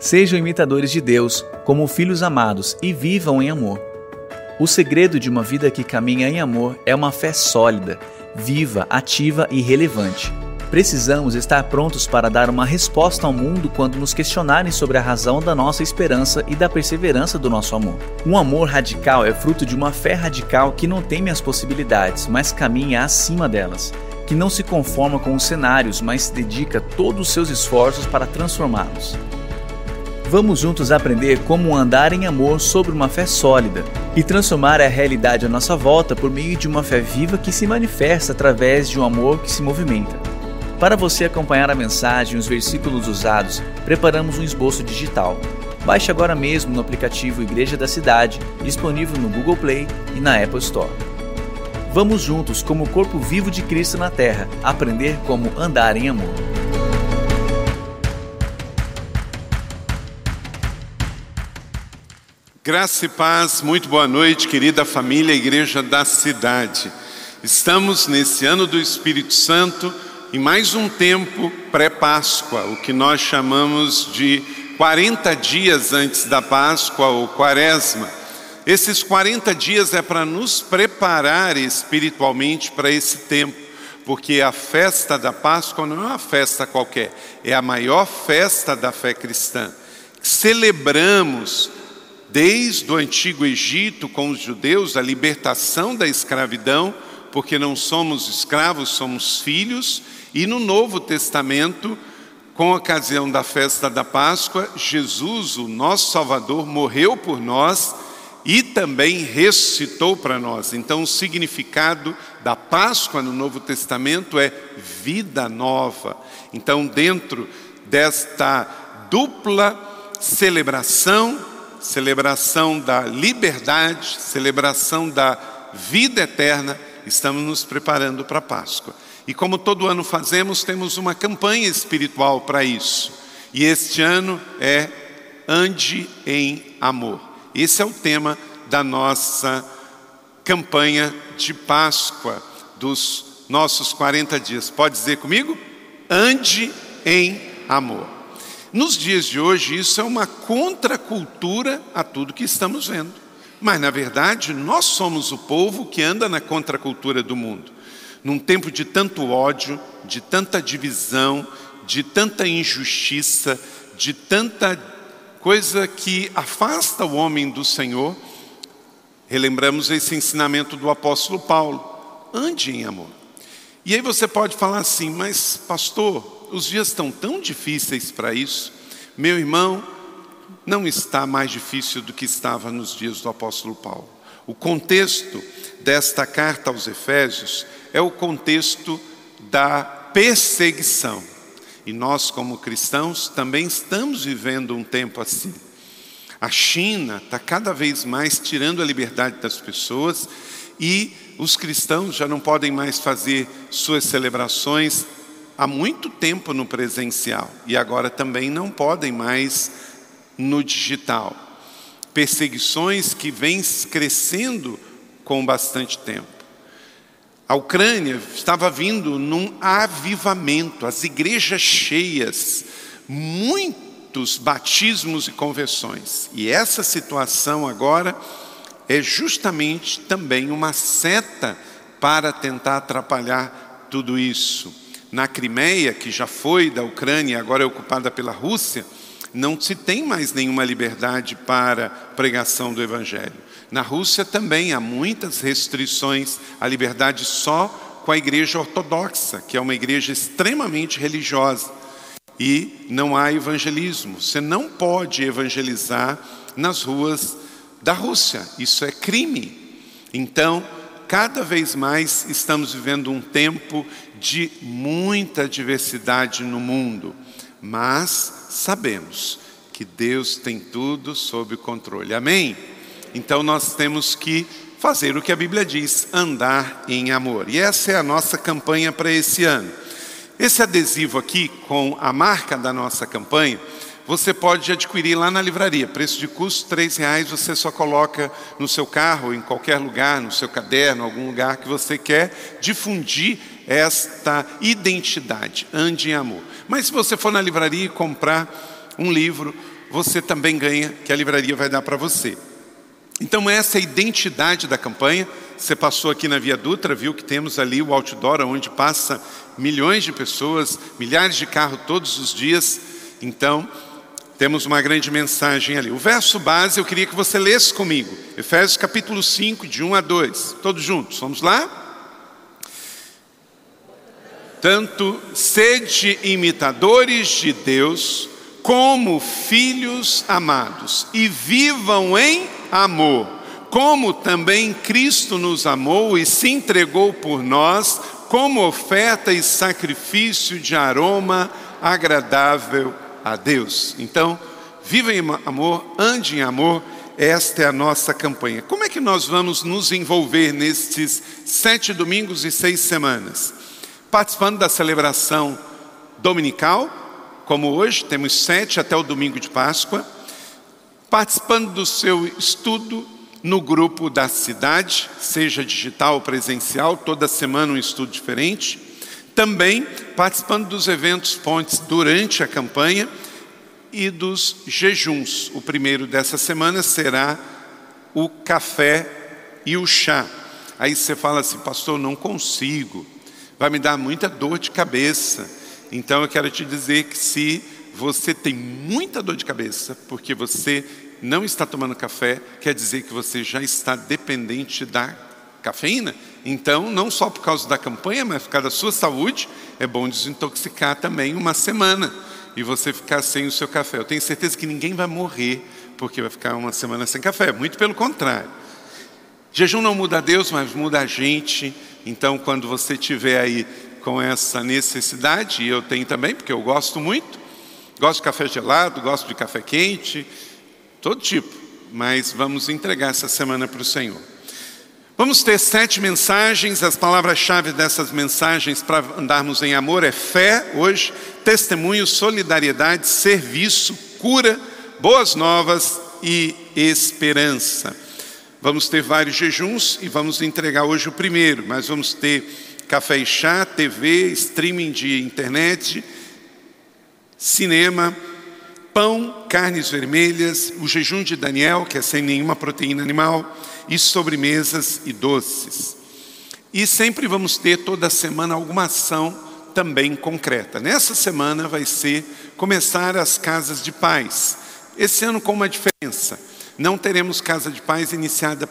Sejam imitadores de Deus, como filhos amados, e vivam em amor. O segredo de uma vida que caminha em amor é uma fé sólida, viva, ativa e relevante. Precisamos estar prontos para dar uma resposta ao mundo quando nos questionarem sobre a razão da nossa esperança e da perseverança do nosso amor. Um amor radical é fruto de uma fé radical que não teme as possibilidades, mas caminha acima delas, que não se conforma com os cenários, mas dedica todos os seus esforços para transformá-los. Vamos juntos aprender como andar em amor sobre uma fé sólida e transformar a realidade à nossa volta por meio de uma fé viva que se manifesta através de um amor que se movimenta. Para você acompanhar a mensagem e os versículos usados, preparamos um esboço digital. Baixe agora mesmo no aplicativo Igreja da Cidade, disponível no Google Play e na Apple Store. Vamos juntos, como corpo vivo de Cristo na Terra, aprender como andar em amor. Graça e paz, muito boa noite, querida família Igreja da Cidade. Estamos nesse ano do Espírito Santo em mais um tempo pré-Páscoa, o que nós chamamos de 40 dias antes da Páscoa ou Quaresma. Esses 40 dias é para nos preparar espiritualmente para esse tempo, porque a festa da Páscoa não é uma festa qualquer, é a maior festa da fé cristã. Celebramos desde o antigo Egito com os judeus a libertação da escravidão, porque não somos escravos, somos filhos, e no Novo Testamento, com ocasião da festa da Páscoa, Jesus, o nosso Salvador, morreu por nós e também ressuscitou para nós. Então, o significado da Páscoa no Novo Testamento é vida nova. Então, dentro desta dupla celebração, celebração da liberdade, celebração da vida eterna, estamos nos preparando para a Páscoa. E como todo ano fazemos, temos uma campanha espiritual para isso. E este ano é Ande em Amor. Esse é o tema da nossa campanha de Páscoa, dos nossos 40 dias. Pode dizer comigo? Ande em amor. Nos dias de hoje, isso é uma contracultura a tudo que estamos vendo. Mas, na verdade, nós somos o povo que anda na contracultura do mundo. Num tempo de tanto ódio, de tanta divisão, de tanta injustiça, de tanta coisa que afasta o homem do Senhor, relembramos esse ensinamento do apóstolo Paulo: ande em amor. E aí você pode falar assim, mas pastor, os dias estão tão difíceis para isso. Meu irmão, não está mais difícil do que estava nos dias do apóstolo Paulo. O contexto desta carta aos Efésios é o contexto da perseguição. E nós, como cristãos, também estamos vivendo um tempo assim. A China está cada vez mais tirando a liberdade das pessoas e os cristãos já não podem mais fazer suas celebrações há muito tempo no presencial e agora também não podem mais no digital. Perseguições que vêm crescendo com bastante tempo. A Ucrânia estava vindo num avivamento, as igrejas cheias, muitos batismos e conversões. E essa situação agora é justamente também uma seta para tentar atrapalhar tudo isso na Crimeia, que já foi da Ucrânia e agora é ocupada pela Rússia, não se tem mais nenhuma liberdade para pregação do Evangelho. Na Rússia também há muitas restrições à liberdade só com a igreja ortodoxa, que é uma igreja extremamente religiosa. E não há evangelismo. Você não pode evangelizar nas ruas da Rússia. Isso é crime. Então, cada vez mais estamos vivendo um tempo de muita diversidade no mundo, mas sabemos que Deus tem tudo sob controle. Amém? Então nós temos que fazer o que a Bíblia diz, andar em amor. E essa é a nossa campanha para esse ano. Esse adesivo aqui com a marca da nossa campanha, você pode adquirir lá na livraria. Preço de custo R$ reais. Você só coloca no seu carro, em qualquer lugar, no seu caderno, algum lugar que você quer difundir esta identidade. Ande em amor. Mas se você for na livraria e comprar um livro, você também ganha, que a livraria vai dar para você. Então, essa é a identidade da campanha. Você passou aqui na Via Dutra, viu que temos ali o outdoor, onde passa milhões de pessoas, milhares de carros todos os dias. Então, temos uma grande mensagem ali. O verso base eu queria que você lesse comigo. Efésios capítulo 5, de 1 a 2. Todos juntos, vamos lá? Tanto sede imitadores de Deus, como filhos amados, e vivam em amor, como também Cristo nos amou e se entregou por nós, como oferta e sacrifício de aroma agradável a Deus. Então, viva em amor, ande em amor, esta é a nossa campanha. Como é que nós vamos nos envolver nestes sete domingos e seis semanas? Participando da celebração dominical, como hoje, temos sete até o domingo de Páscoa, participando do seu estudo no grupo da cidade, seja digital ou presencial, toda semana um estudo diferente também participando dos eventos pontes durante a campanha e dos jejuns. O primeiro dessa semana será o café e o chá. Aí você fala assim, pastor, não consigo, vai me dar muita dor de cabeça. Então eu quero te dizer que se você tem muita dor de cabeça, porque você não está tomando café, quer dizer que você já está dependente da cafeína. Então, não só por causa da campanha, mas por causa da sua saúde, é bom desintoxicar também uma semana e você ficar sem o seu café. Eu tenho certeza que ninguém vai morrer porque vai ficar uma semana sem café, muito pelo contrário. Jejum não muda Deus, mas muda a gente. Então, quando você tiver aí com essa necessidade, e eu tenho também, porque eu gosto muito, gosto de café gelado, gosto de café quente, todo tipo, mas vamos entregar essa semana para o Senhor. Vamos ter sete mensagens, as palavras-chave dessas mensagens para andarmos em amor é fé, hoje, testemunho, solidariedade, serviço, cura, boas novas e esperança. Vamos ter vários jejuns e vamos entregar hoje o primeiro, mas vamos ter café e chá, TV, streaming de internet, cinema, pão, carnes vermelhas, o jejum de Daniel, que é sem nenhuma proteína animal, e sobremesas e doces. E sempre vamos ter toda semana alguma ação também concreta. Nessa semana vai ser começar as casas de paz. Esse ano com uma diferença. Não teremos casa de paz iniciada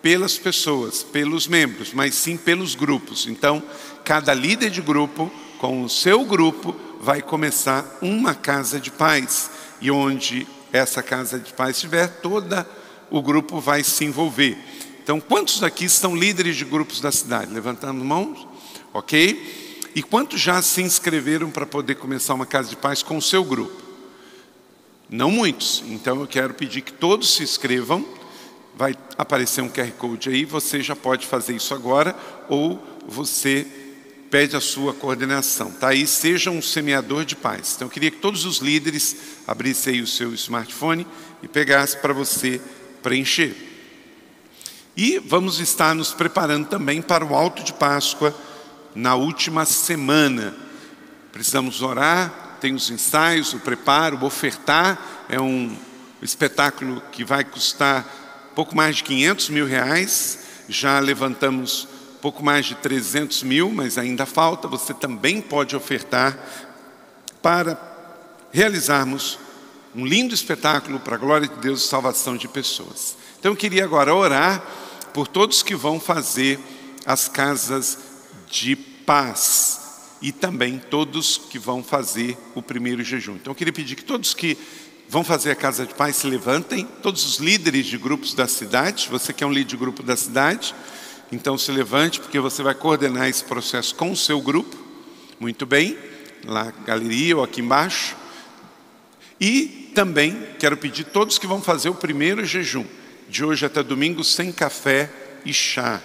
pelas pessoas, pelos membros, mas sim pelos grupos. Então, cada líder de grupo, com o seu grupo, vai começar uma casa de paz. E onde essa casa de paz estiver, toda o grupo vai se envolver. Então, quantos aqui são líderes de grupos da cidade? Levantando mãos? Ok? E quantos já se inscreveram para poder começar uma casa de paz com o seu grupo? Não muitos. Então, eu quero pedir que todos se inscrevam. Vai aparecer um QR Code aí, você já pode fazer isso agora, ou você pede a sua coordenação. Tá aí, seja um semeador de paz. Então, eu queria que todos os líderes abrissem aí o seu smartphone e pegassem para você preencher. E vamos estar nos preparando também para o alto de Páscoa na última semana. Precisamos orar, tem os ensaios, o preparo, o ofertar. É um espetáculo que vai custar pouco mais de 500 mil reais. Já levantamos pouco mais de 300 mil, mas ainda falta. Você também pode ofertar para realizarmos um lindo espetáculo para a glória de Deus e salvação de pessoas. Então eu queria agora orar por todos que vão fazer as casas de paz e também todos que vão fazer o primeiro jejum. Então eu queria pedir que todos que vão fazer a casa de paz se levantem, todos os líderes de grupos da cidade, você que é um líder de grupo da cidade, então se levante porque você vai coordenar esse processo com o seu grupo. Muito bem, lá na galeria ou aqui embaixo. E também quero pedir todos que vão fazer o primeiro jejum, de hoje até domingo, sem café e chá.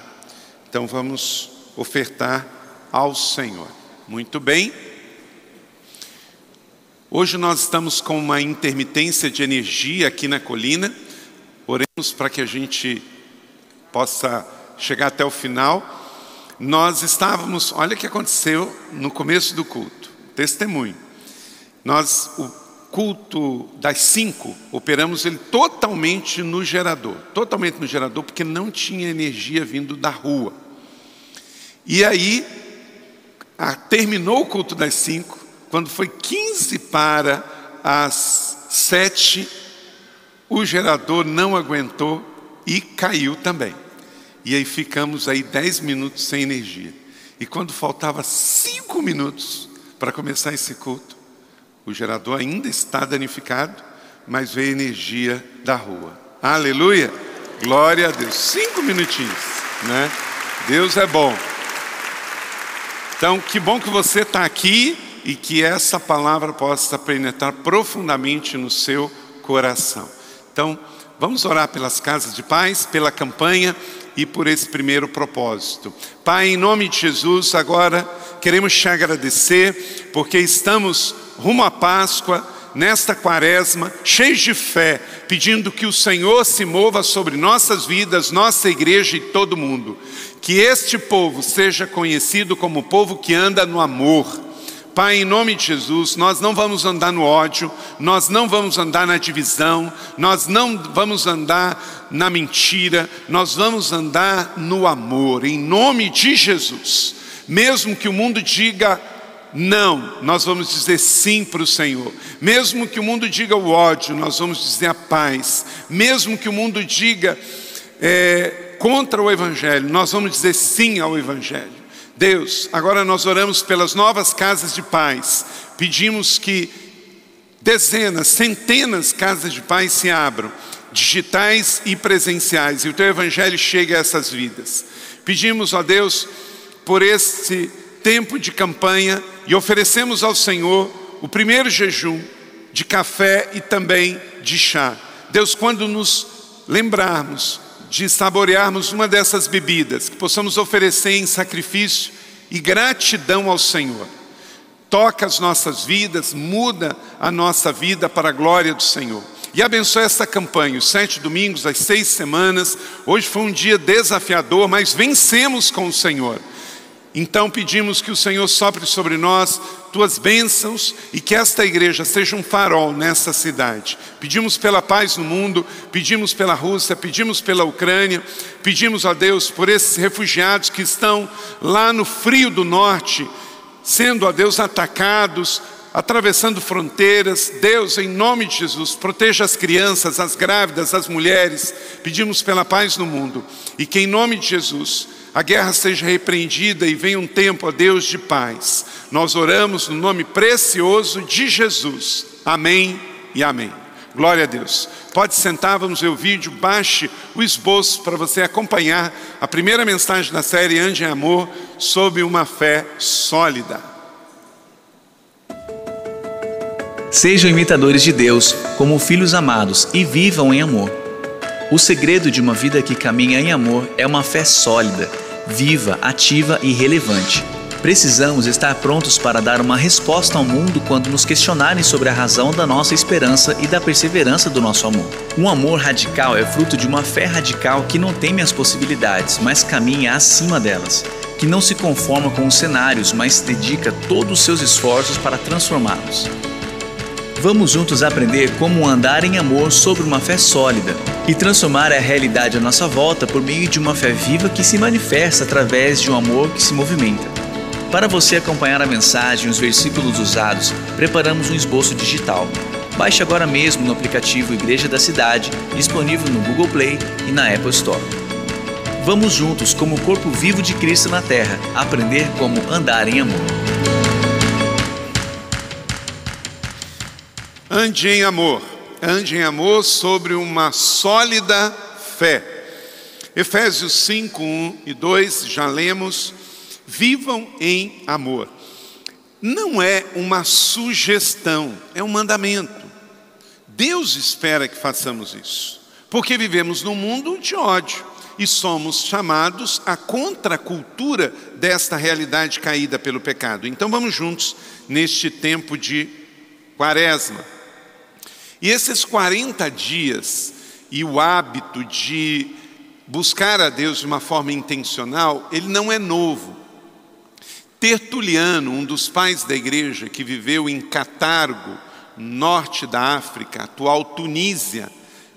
Então vamos ofertar ao Senhor. Muito bem. Hoje nós estamos com uma intermitência de energia aqui na colina. Oremos para que a gente possa chegar até o final. Nós estávamos, olha o que aconteceu no começo do culto, testemunho. Nós, o culto das cinco, operamos ele totalmente no gerador. Totalmente no gerador, porque não tinha energia vindo da rua. E aí, a, terminou o culto das cinco, quando foi 15 para as sete, o gerador não aguentou e caiu também. E aí ficamos aí dez minutos sem energia. E quando faltava cinco minutos para começar esse culto, o gerador ainda está danificado, mas veio energia da rua. Aleluia! Glória a Deus. Cinco minutinhos, né? Deus é bom. Então, que bom que você está aqui e que essa palavra possa penetrar profundamente no seu coração. Então, vamos orar pelas casas de paz, pela campanha e por esse primeiro propósito. Pai, em nome de Jesus, agora queremos te agradecer porque estamos rumo à Páscoa, nesta quaresma, cheios de fé, pedindo que o Senhor se mova sobre nossas vidas, nossa igreja e todo mundo. Que este povo seja conhecido como o povo que anda no amor. Pai, em nome de Jesus, nós não vamos andar no ódio, nós não vamos andar na divisão, nós não vamos andar na mentira, nós vamos andar no amor, em nome de Jesus. Mesmo que o mundo diga não, nós vamos dizer sim para o Senhor. Mesmo que o mundo diga o ódio, nós vamos dizer a paz. Mesmo que o mundo diga é, contra o Evangelho, nós vamos dizer sim ao Evangelho. Deus, agora nós oramos pelas novas casas de paz. Pedimos que dezenas, centenas de casas de paz se abram, digitais e presenciais, e o teu Evangelho chegue a essas vidas. Pedimos, ó Deus, por esse tempo de campanha e oferecemos ao Senhor o primeiro jejum de café e também de chá. Deus, quando nos lembrarmos de saborearmos uma dessas bebidas, que possamos oferecer em sacrifício e gratidão ao Senhor. Toca as nossas vidas, muda a nossa vida para a glória do Senhor. E abençoe essa campanha, os sete domingos, as seis semanas. Hoje foi um dia desafiador, mas vencemos com o Senhor. Então pedimos que o Senhor sopre sobre nós tuas bênçãos e que esta igreja seja um farol nessa cidade. Pedimos pela paz no mundo, pedimos pela Rússia, pedimos pela Ucrânia, pedimos a Deus por esses refugiados que estão lá no frio do norte, sendo a Deus atacados, atravessando fronteiras. Deus, em nome de Jesus, proteja as crianças, as grávidas, as mulheres. Pedimos pela paz no mundo e que em nome de Jesus a guerra seja repreendida e venha um tempo, a Deus, de paz. Nós oramos no nome precioso de Jesus. Amém e amém. Glória a Deus. Pode sentar, vamos ver o vídeo, baixe o esboço para você acompanhar a primeira mensagem da série Ande em Amor sob uma fé sólida. Sejam imitadores de Deus como filhos amados e vivam em amor. O segredo de uma vida que caminha em amor é uma fé sólida viva, ativa e relevante. Precisamos estar prontos para dar uma resposta ao mundo quando nos questionarem sobre a razão da nossa esperança e da perseverança do nosso amor. Um amor radical é fruto de uma fé radical que não teme as possibilidades, mas caminha acima delas, que não se conforma com os cenários, mas dedica todos os seus esforços para transformá-los. Vamos juntos aprender como andar em amor sobre uma fé sólida e transformar a realidade à nossa volta por meio de uma fé viva que se manifesta através de um amor que se movimenta. Para você acompanhar a mensagem e os versículos usados, preparamos um esboço digital. Baixe agora mesmo no aplicativo Igreja da Cidade, disponível no Google Play e na Apple Store. Vamos juntos, como o corpo vivo de Cristo na Terra, aprender como andar em amor. Ande em amor, ande em amor sobre uma sólida fé. Efésios 5, 1 e 2, já lemos. Vivam em amor. Não é uma sugestão, é um mandamento. Deus espera que façamos isso, porque vivemos num mundo de ódio e somos chamados à contracultura desta realidade caída pelo pecado. Então vamos juntos neste tempo de quaresma. E esses 40 dias e o hábito de buscar a Deus de uma forma intencional, ele não é novo. Tertuliano, um dos pais da igreja que viveu em Catargo, norte da África, atual Tunísia.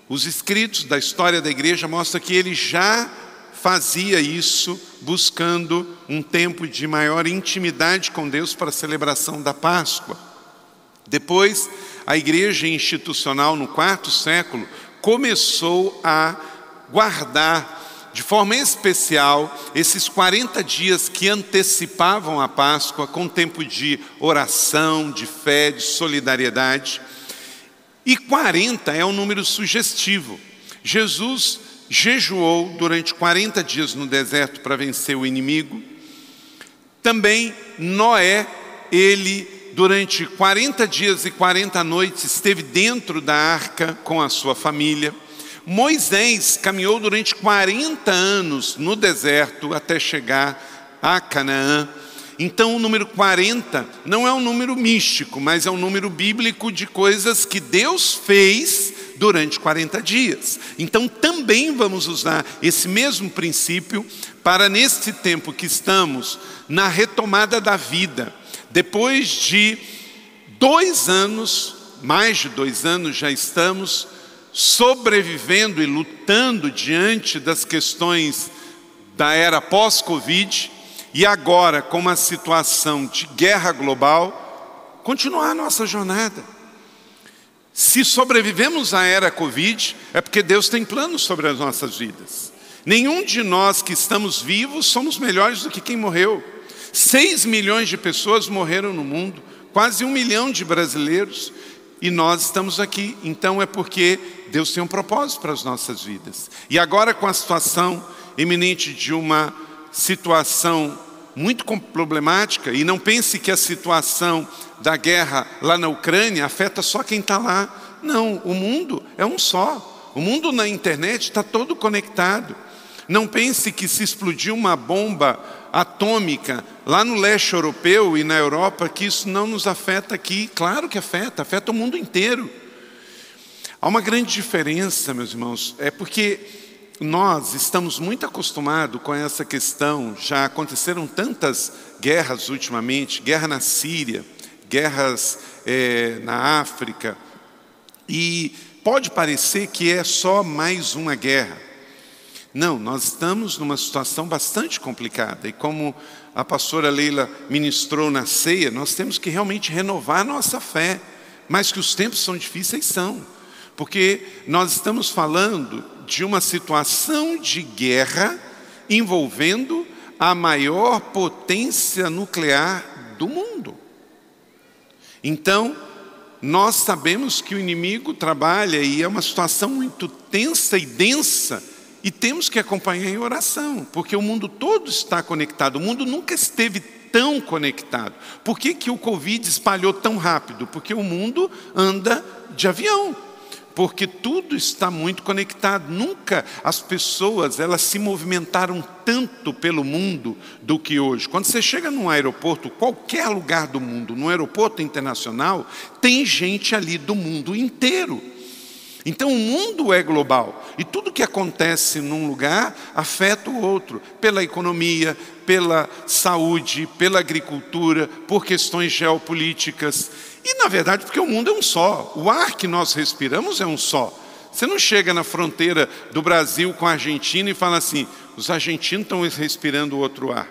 Os escritos da história da igreja mostram que ele já fazia isso buscando um tempo de maior intimidade com Deus para a celebração da Páscoa. Depois, a igreja institucional no quarto século começou a guardar de forma especial esses 40 dias que antecipavam a Páscoa com tempo de oração, de fé, de solidariedade. E 40 é um número sugestivo. Jesus jejuou durante 40 dias no deserto para vencer o inimigo. Também Noé, ele durante 40 dias e 40 noites esteve dentro da arca com a sua família. Moisés caminhou durante 40 anos no deserto até chegar a Canaã. Então, o número 40 não é um número místico, mas é um número bíblico de coisas que Deus fez durante 40 dias. Então, também vamos usar esse mesmo princípio para, neste tempo que estamos, na retomada da vida, depois de dois anos, mais de dois anos já estamos sobrevivendo e lutando diante das questões da era pós-Covid e agora com uma situação de guerra global, continuar a nossa jornada. Se sobrevivemos à era Covid, é porque Deus tem planos sobre as nossas vidas. Nenhum de nós que estamos vivos somos melhores do que quem morreu. Seis milhões de pessoas morreram no mundo, quase um milhão de brasileiros, e nós estamos aqui. Então é porque Deus tem um propósito para as nossas vidas. E agora, com a situação iminente de uma situação muito problemática, e não pense que a situação da guerra lá na Ucrânia afeta só quem está lá. Não, o mundo é um só. O mundo na internet está todo conectado. Não pense que se explodir uma bomba atômica lá no leste europeu e na Europa, que isso não nos afeta aqui. Claro que afeta, afeta o mundo inteiro. Há uma grande diferença, meus irmãos, é porque nós estamos muito acostumados com essa questão, já aconteceram tantas guerras ultimamente guerra na Síria, guerras é, na África, e pode parecer que é só mais uma guerra. Não, nós estamos numa situação bastante complicada, e como a pastora Leila ministrou na ceia, nós temos que realmente renovar nossa fé, mas que os tempos são difíceis, são, porque nós estamos falando de uma situação de guerra envolvendo a maior potência nuclear do mundo. Então, nós sabemos que o inimigo trabalha e é uma situação muito tensa e densa e temos que acompanhar em oração, porque o mundo todo está conectado, o mundo nunca esteve tão conectado. Por que, que o Covid espalhou tão rápido? Porque o mundo anda de avião porque tudo está muito conectado. Nunca as pessoas elas se movimentaram tanto pelo mundo do que hoje. Quando você chega num aeroporto, qualquer lugar do mundo, num aeroporto internacional, tem gente ali do mundo inteiro. Então o mundo é global e tudo que acontece num lugar afeta o outro, pela economia, pela saúde, pela agricultura, por questões geopolíticas. E na verdade, porque o mundo é um só, o ar que nós respiramos é um só. Você não chega na fronteira do Brasil com a Argentina e fala assim: os argentinos estão respirando outro ar.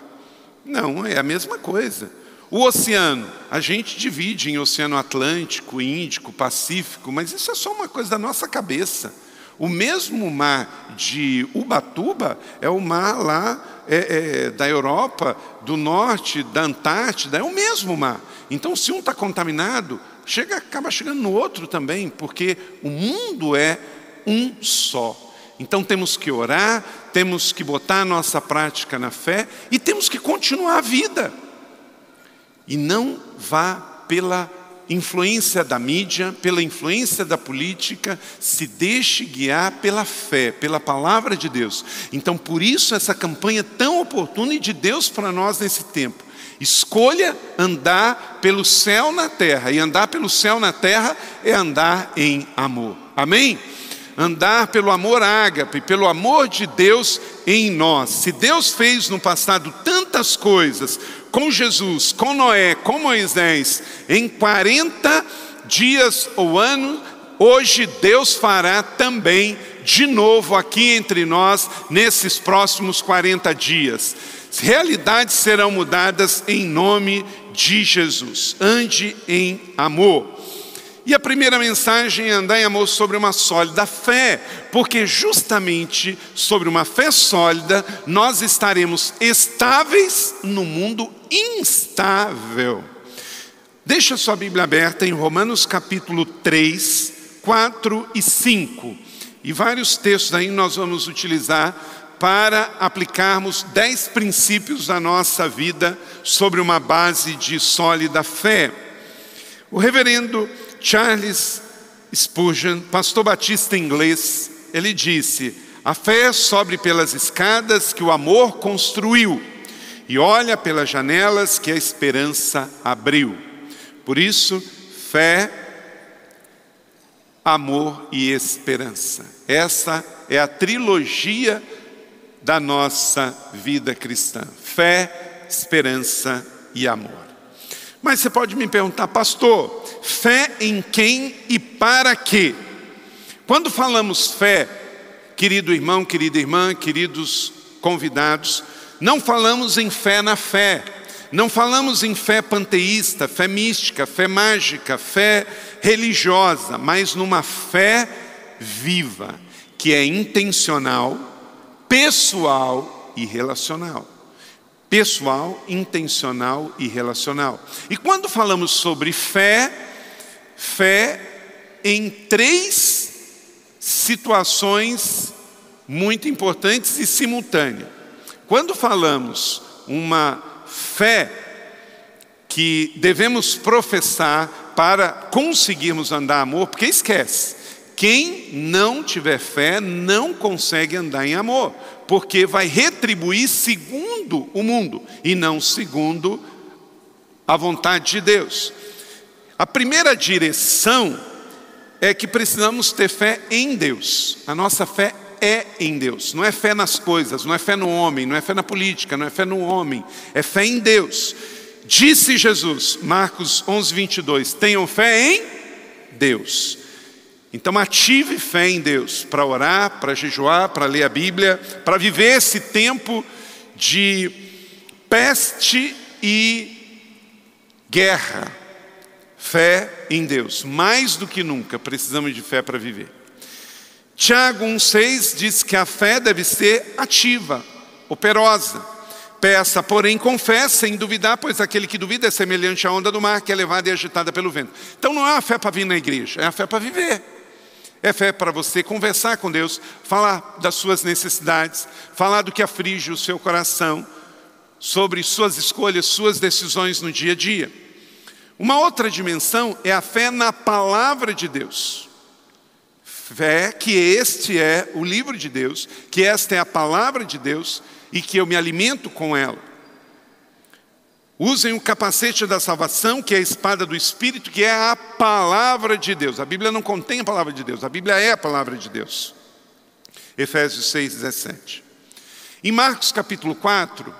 Não, é a mesma coisa. O oceano, a gente divide em Oceano Atlântico, Índico, Pacífico, mas isso é só uma coisa da nossa cabeça. O mesmo mar de Ubatuba é o mar lá é, é, da Europa, do norte, da Antártida, é o mesmo mar. Então, se um está contaminado, chega, acaba chegando no outro também, porque o mundo é um só. Então temos que orar, temos que botar a nossa prática na fé e temos que continuar a vida. E não vá pela influência da mídia, pela influência da política, se deixe guiar pela fé, pela palavra de Deus. Então, por isso, essa campanha tão oportuna e de Deus para nós nesse tempo. Escolha andar pelo céu na terra, e andar pelo céu na terra é andar em amor. Amém? Andar pelo amor ágape, pelo amor de Deus em nós. Se Deus fez no passado tantas coisas com Jesus, com Noé, com Moisés, em 40 dias ou anos, hoje Deus fará também de novo aqui entre nós nesses próximos 40 dias. Realidades serão mudadas em nome de Jesus. Ande em amor. E a primeira mensagem é andar em amor sobre uma sólida fé, porque justamente sobre uma fé sólida nós estaremos estáveis no mundo instável. Deixa sua Bíblia aberta em Romanos capítulo 3, 4 e 5. E vários textos aí nós vamos utilizar para aplicarmos dez princípios da nossa vida sobre uma base de sólida fé. O reverendo Charles Spurgeon, pastor batista inglês, ele disse: A fé sobe pelas escadas que o amor construiu e olha pelas janelas que a esperança abriu. Por isso, fé, amor e esperança. Essa é a trilogia da nossa vida cristã: fé, esperança e amor. Mas você pode me perguntar, pastor, fé em quem e para quê? Quando falamos fé, querido irmão, querida irmã, queridos convidados, não falamos em fé na fé, não falamos em fé panteísta, fé mística, fé mágica, fé religiosa, mas numa fé viva, que é intencional, pessoal e relacional pessoal, intencional e relacional. E quando falamos sobre fé, fé em três situações muito importantes e simultâneas. Quando falamos uma fé que devemos professar para conseguirmos andar amor, porque esquece, quem não tiver fé não consegue andar em amor, porque vai retribuir segundo o mundo e não segundo a vontade de Deus. A primeira direção é que precisamos ter fé em Deus. A nossa fé é em Deus. Não é fé nas coisas, não é fé no homem, não é fé na política, não é fé no homem, é fé em Deus. Disse Jesus, Marcos 11, 22, tenham fé em Deus. Então, ative fé em Deus para orar, para jejuar, para ler a Bíblia, para viver esse tempo de peste e guerra. Fé em Deus, mais do que nunca precisamos de fé para viver. Tiago 1,6 diz que a fé deve ser ativa, operosa. Peça, porém, confessa sem duvidar, pois aquele que duvida é semelhante à onda do mar que é levada e agitada pelo vento. Então não é a fé para vir na igreja, é a fé para viver. É fé para você conversar com Deus, falar das suas necessidades, falar do que aflige o seu coração, sobre suas escolhas, suas decisões no dia a dia. Uma outra dimensão é a fé na palavra de Deus. Fé que este é o livro de Deus, que esta é a palavra de Deus e que eu me alimento com ela. Usem o capacete da salvação, que é a espada do Espírito, que é a palavra de Deus. A Bíblia não contém a palavra de Deus, a Bíblia é a palavra de Deus. Efésios 6, 17. Em Marcos capítulo 4,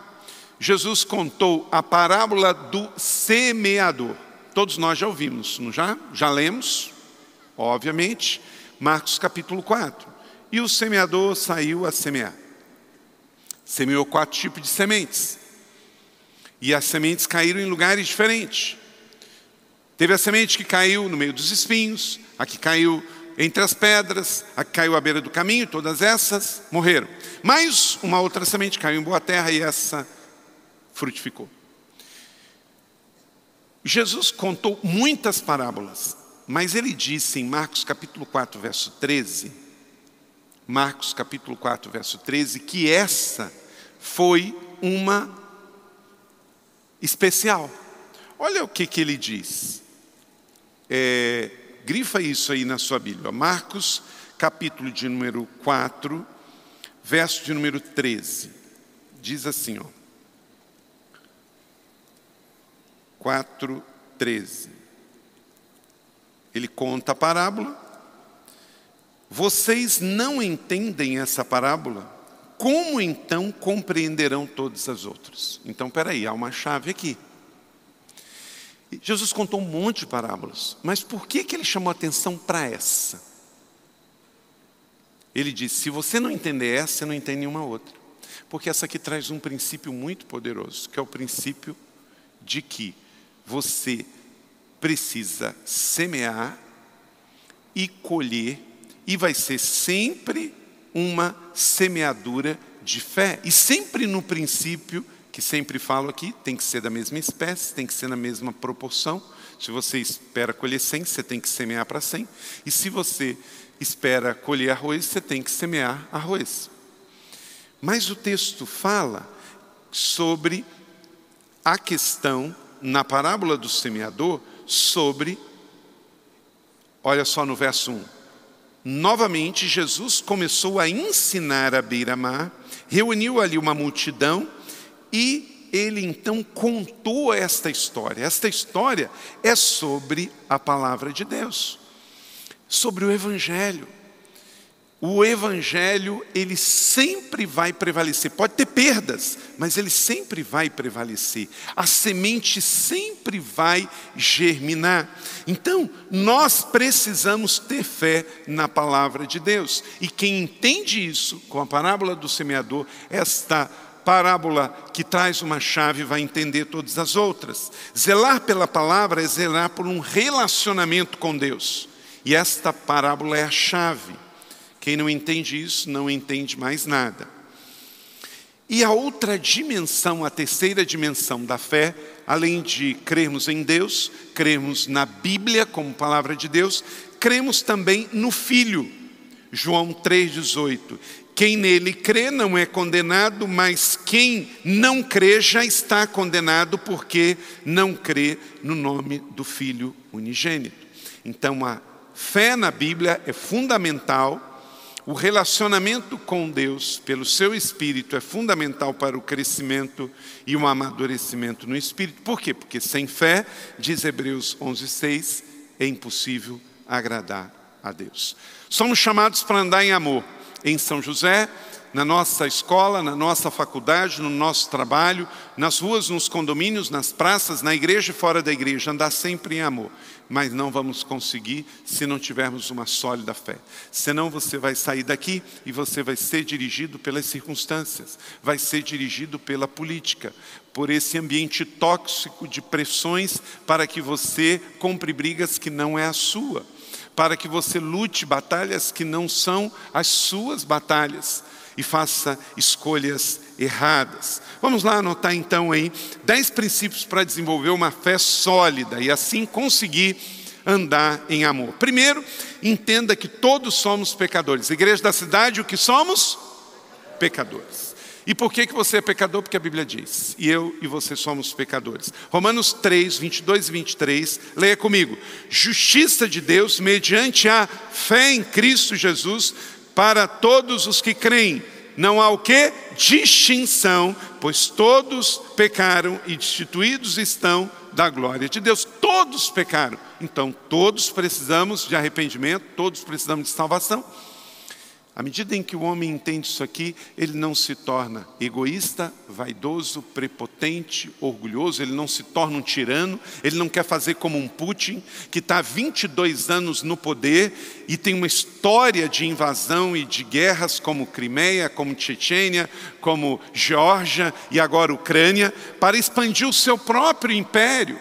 Jesus contou a parábola do semeador. Todos nós já ouvimos, não já? Já lemos, obviamente, Marcos capítulo 4. E o semeador saiu a semear. Semeou quatro tipos de sementes. E as sementes caíram em lugares diferentes. Teve a semente que caiu no meio dos espinhos, a que caiu entre as pedras, a que caiu à beira do caminho, todas essas morreram. Mais uma outra semente caiu em boa terra e essa frutificou. Jesus contou muitas parábolas, mas ele disse em Marcos capítulo 4, verso 13, Marcos capítulo 4, verso 13, que essa foi uma especial. Olha o que, que ele diz. É, grifa isso aí na sua Bíblia. Marcos, capítulo de número 4, verso de número 13. Diz assim, ó. 4, 13. Ele conta a parábola. Vocês não entendem essa parábola? Como então compreenderão todas as outras? Então, peraí, há uma chave aqui. Jesus contou um monte de parábolas, mas por que, que ele chamou atenção para essa? Ele disse: se você não entender essa, você não entende nenhuma outra. Porque essa aqui traz um princípio muito poderoso, que é o princípio de que você precisa semear e colher, e vai ser sempre uma semeadura de fé. E sempre no princípio, que sempre falo aqui, tem que ser da mesma espécie, tem que ser na mesma proporção. Se você espera colher 100, você tem que semear para 100. E se você espera colher arroz, você tem que semear arroz. Mas o texto fala sobre a questão, na parábola do semeador, sobre, olha só no verso 1. Novamente, Jesus começou a ensinar à beira-mar, reuniu ali uma multidão e ele então contou esta história. Esta história é sobre a palavra de Deus sobre o Evangelho. O Evangelho, ele sempre vai prevalecer. Pode ter perdas, mas ele sempre vai prevalecer. A semente sempre vai germinar. Então, nós precisamos ter fé na palavra de Deus. E quem entende isso, com a parábola do semeador, esta parábola que traz uma chave vai entender todas as outras. Zelar pela palavra é zelar por um relacionamento com Deus. E esta parábola é a chave. Quem não entende isso, não entende mais nada. E a outra dimensão, a terceira dimensão da fé, além de crermos em Deus, crermos na Bíblia como palavra de Deus, cremos também no Filho. João 3,18. Quem nele crê não é condenado, mas quem não crê já está condenado, porque não crê no nome do Filho unigênito. Então, a Fé na Bíblia é fundamental. O relacionamento com Deus, pelo seu espírito, é fundamental para o crescimento e o amadurecimento no espírito. Por quê? Porque sem fé, diz Hebreus 11:6, é impossível agradar a Deus. Somos chamados para andar em amor. Em São José, na nossa escola, na nossa faculdade, no nosso trabalho, nas ruas, nos condomínios, nas praças, na igreja e fora da igreja, andar sempre em amor. Mas não vamos conseguir se não tivermos uma sólida fé. Senão você vai sair daqui e você vai ser dirigido pelas circunstâncias, vai ser dirigido pela política, por esse ambiente tóxico de pressões para que você compre brigas que não é a sua, para que você lute batalhas que não são as suas batalhas e faça escolhas erradas. Vamos lá anotar então aí dez princípios para desenvolver uma fé sólida e assim conseguir andar em amor. Primeiro, entenda que todos somos pecadores. Igreja da cidade, o que somos? Pecadores. E por que, que você é pecador? Porque a Bíblia diz, e eu e você somos pecadores. Romanos 3, 22 e 23, leia comigo. Justiça de Deus mediante a fé em Cristo Jesus para todos os que creem. Não há o que? Distinção, pois todos pecaram e destituídos estão da glória de Deus. Todos pecaram. Então, todos precisamos de arrependimento, todos precisamos de salvação. À medida em que o homem entende isso aqui, ele não se torna egoísta, vaidoso, prepotente, orgulhoso, ele não se torna um tirano, ele não quer fazer como um Putin, que está há 22 anos no poder e tem uma história de invasão e de guerras como Crimeia, como Chechênia, como Geórgia e agora Ucrânia, para expandir o seu próprio império.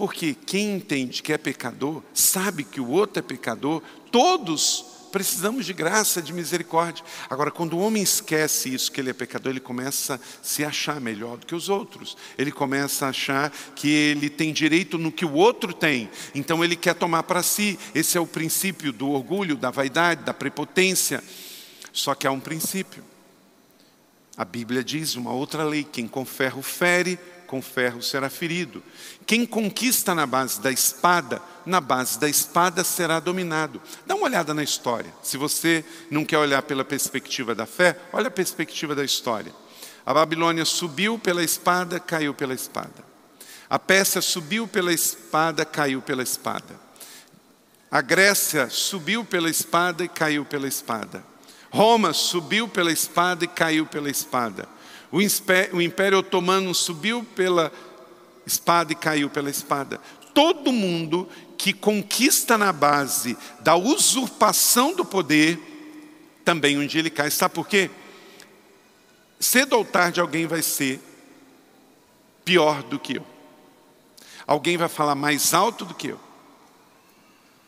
Porque quem entende que é pecador, sabe que o outro é pecador, todos precisamos de graça, de misericórdia. Agora, quando o homem esquece isso, que ele é pecador, ele começa a se achar melhor do que os outros. Ele começa a achar que ele tem direito no que o outro tem. Então, ele quer tomar para si. Esse é o princípio do orgulho, da vaidade, da prepotência. Só que há um princípio. A Bíblia diz uma outra lei: quem com ferro fere, com ferro será ferido. Quem conquista na base da espada, na base da espada será dominado. Dá uma olhada na história. Se você não quer olhar pela perspectiva da fé, olha a perspectiva da história. A Babilônia subiu pela espada, caiu pela espada. A Pérsia subiu pela espada, caiu pela espada. A Grécia subiu pela espada e caiu pela espada. Roma subiu pela espada e caiu pela espada. O Império Otomano subiu pela espada e caiu pela espada. Todo mundo que conquista na base da usurpação do poder, também um dia ele cai. Sabe por quê? Cedo ou tarde alguém vai ser pior do que eu. Alguém vai falar mais alto do que eu.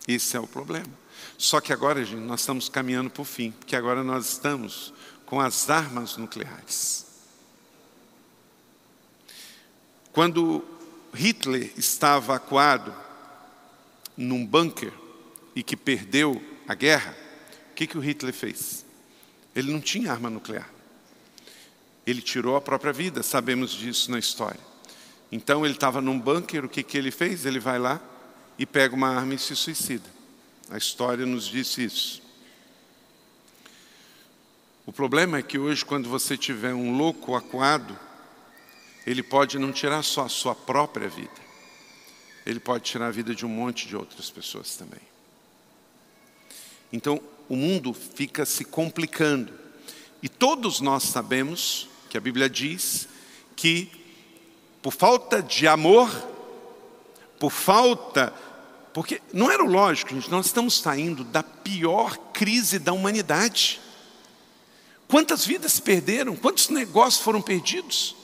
Esse é o problema. Só que agora, gente, nós estamos caminhando para o fim, porque agora nós estamos com as armas nucleares. Quando Hitler estava acuado num bunker e que perdeu a guerra, o que, que o Hitler fez? Ele não tinha arma nuclear. Ele tirou a própria vida, sabemos disso na história. Então ele estava num bunker, o que, que ele fez? Ele vai lá e pega uma arma e se suicida. A história nos disse isso. O problema é que hoje, quando você tiver um louco acuado, ele pode não tirar só a sua própria vida, ele pode tirar a vida de um monte de outras pessoas também. Então, o mundo fica se complicando. E todos nós sabemos que a Bíblia diz que, por falta de amor, por falta porque não era lógico, gente, nós estamos saindo da pior crise da humanidade. Quantas vidas se perderam? Quantos negócios foram perdidos?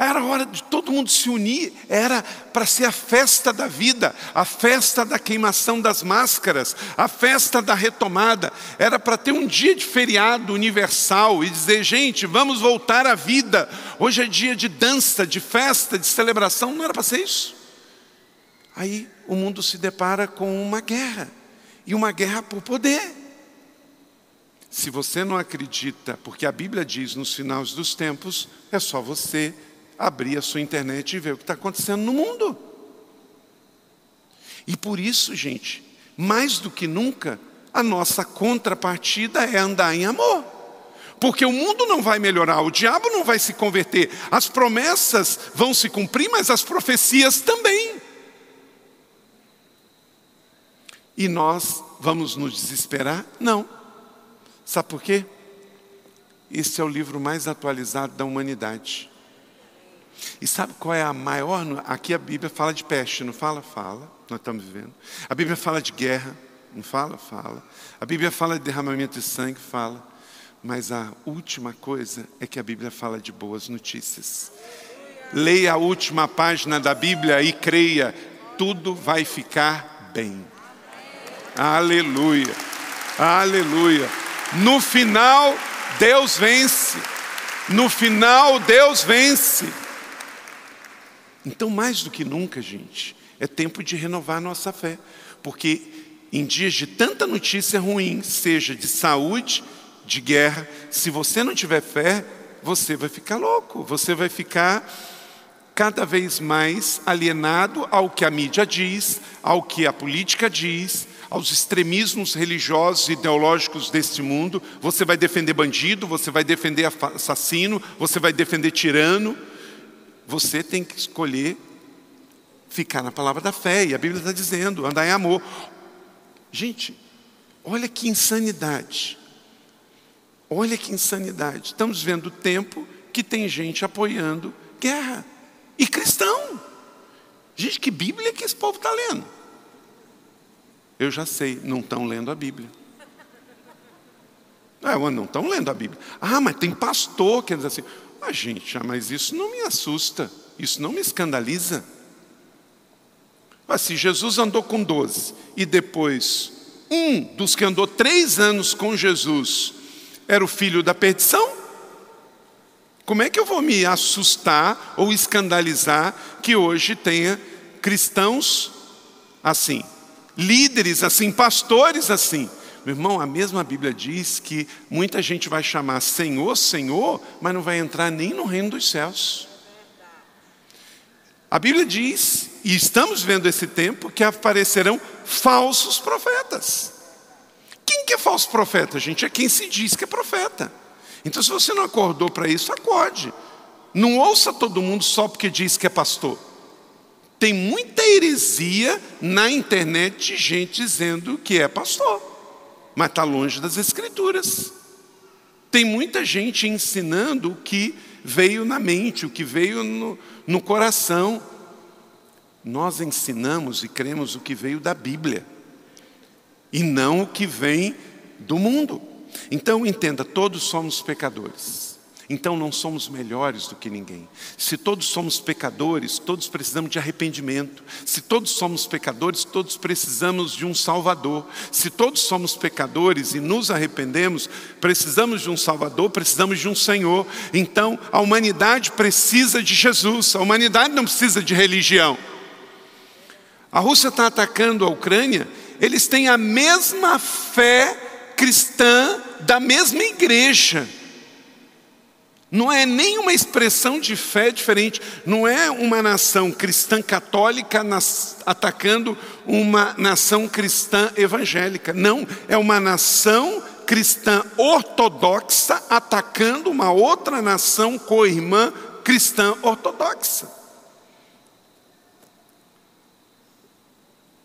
Era hora de todo mundo se unir, era para ser a festa da vida, a festa da queimação das máscaras, a festa da retomada. Era para ter um dia de feriado universal e dizer, gente, vamos voltar à vida. Hoje é dia de dança, de festa, de celebração. Não era para ser isso. Aí o mundo se depara com uma guerra, e uma guerra por poder. Se você não acredita, porque a Bíblia diz nos finais dos tempos, é só você abrir a sua internet e ver o que está acontecendo no mundo. E por isso, gente, mais do que nunca, a nossa contrapartida é andar em amor. Porque o mundo não vai melhorar, o diabo não vai se converter, as promessas vão se cumprir, mas as profecias também. E nós vamos nos desesperar? Não. Sabe por quê? Esse é o livro mais atualizado da humanidade. E sabe qual é a maior? Aqui a Bíblia fala de peste, não fala? Fala, nós estamos vivendo. A Bíblia fala de guerra, não fala? Fala. A Bíblia fala de derramamento de sangue, fala. Mas a última coisa é que a Bíblia fala de boas notícias. Leia a última página da Bíblia e creia, tudo vai ficar bem. Aleluia. Aleluia. No final, Deus vence. No final, Deus vence. Então, mais do que nunca, gente, é tempo de renovar nossa fé. Porque em dias de tanta notícia ruim, seja de saúde, de guerra, se você não tiver fé, você vai ficar louco, você vai ficar cada vez mais alienado ao que a mídia diz, ao que a política diz, aos extremismos religiosos e ideológicos deste mundo. Você vai defender bandido, você vai defender assassino, você vai defender tirano. Você tem que escolher ficar na palavra da fé. E a Bíblia está dizendo: andar em amor. Gente, olha que insanidade. Olha que insanidade. Estamos vendo o tempo que tem gente apoiando guerra. E cristão. Gente, que Bíblia que esse povo está lendo? Eu já sei, não estão lendo a Bíblia. É, não estão lendo a Bíblia. Ah, mas tem pastor que diz assim. Ah, gente, ah, mas isso não me assusta, isso não me escandaliza. Mas se Jesus andou com doze e depois um dos que andou três anos com Jesus era o filho da perdição, como é que eu vou me assustar ou escandalizar que hoje tenha cristãos assim? líderes assim, pastores assim. Meu irmão, a mesma Bíblia diz que muita gente vai chamar Senhor, Senhor, mas não vai entrar nem no reino dos céus. A Bíblia diz, e estamos vendo esse tempo, que aparecerão falsos profetas. Quem que é falso profeta, gente? É quem se diz que é profeta. Então, se você não acordou para isso, acorde. Não ouça todo mundo só porque diz que é pastor. Tem muita heresia na internet de gente dizendo que é pastor, mas está longe das escrituras. Tem muita gente ensinando que veio na mente, o que veio no, no coração. Nós ensinamos e cremos o que veio da Bíblia, e não o que vem do mundo. Então entenda: todos somos pecadores. Então não somos melhores do que ninguém. Se todos somos pecadores, todos precisamos de arrependimento. Se todos somos pecadores, todos precisamos de um Salvador. Se todos somos pecadores e nos arrependemos, precisamos de um Salvador, precisamos de um Senhor. Então a humanidade precisa de Jesus, a humanidade não precisa de religião. A Rússia está atacando a Ucrânia, eles têm a mesma fé cristã da mesma igreja. Não é nenhuma expressão de fé diferente, não é uma nação cristã católica atacando uma nação cristã evangélica. Não, é uma nação cristã ortodoxa atacando uma outra nação co-irmã cristã ortodoxa.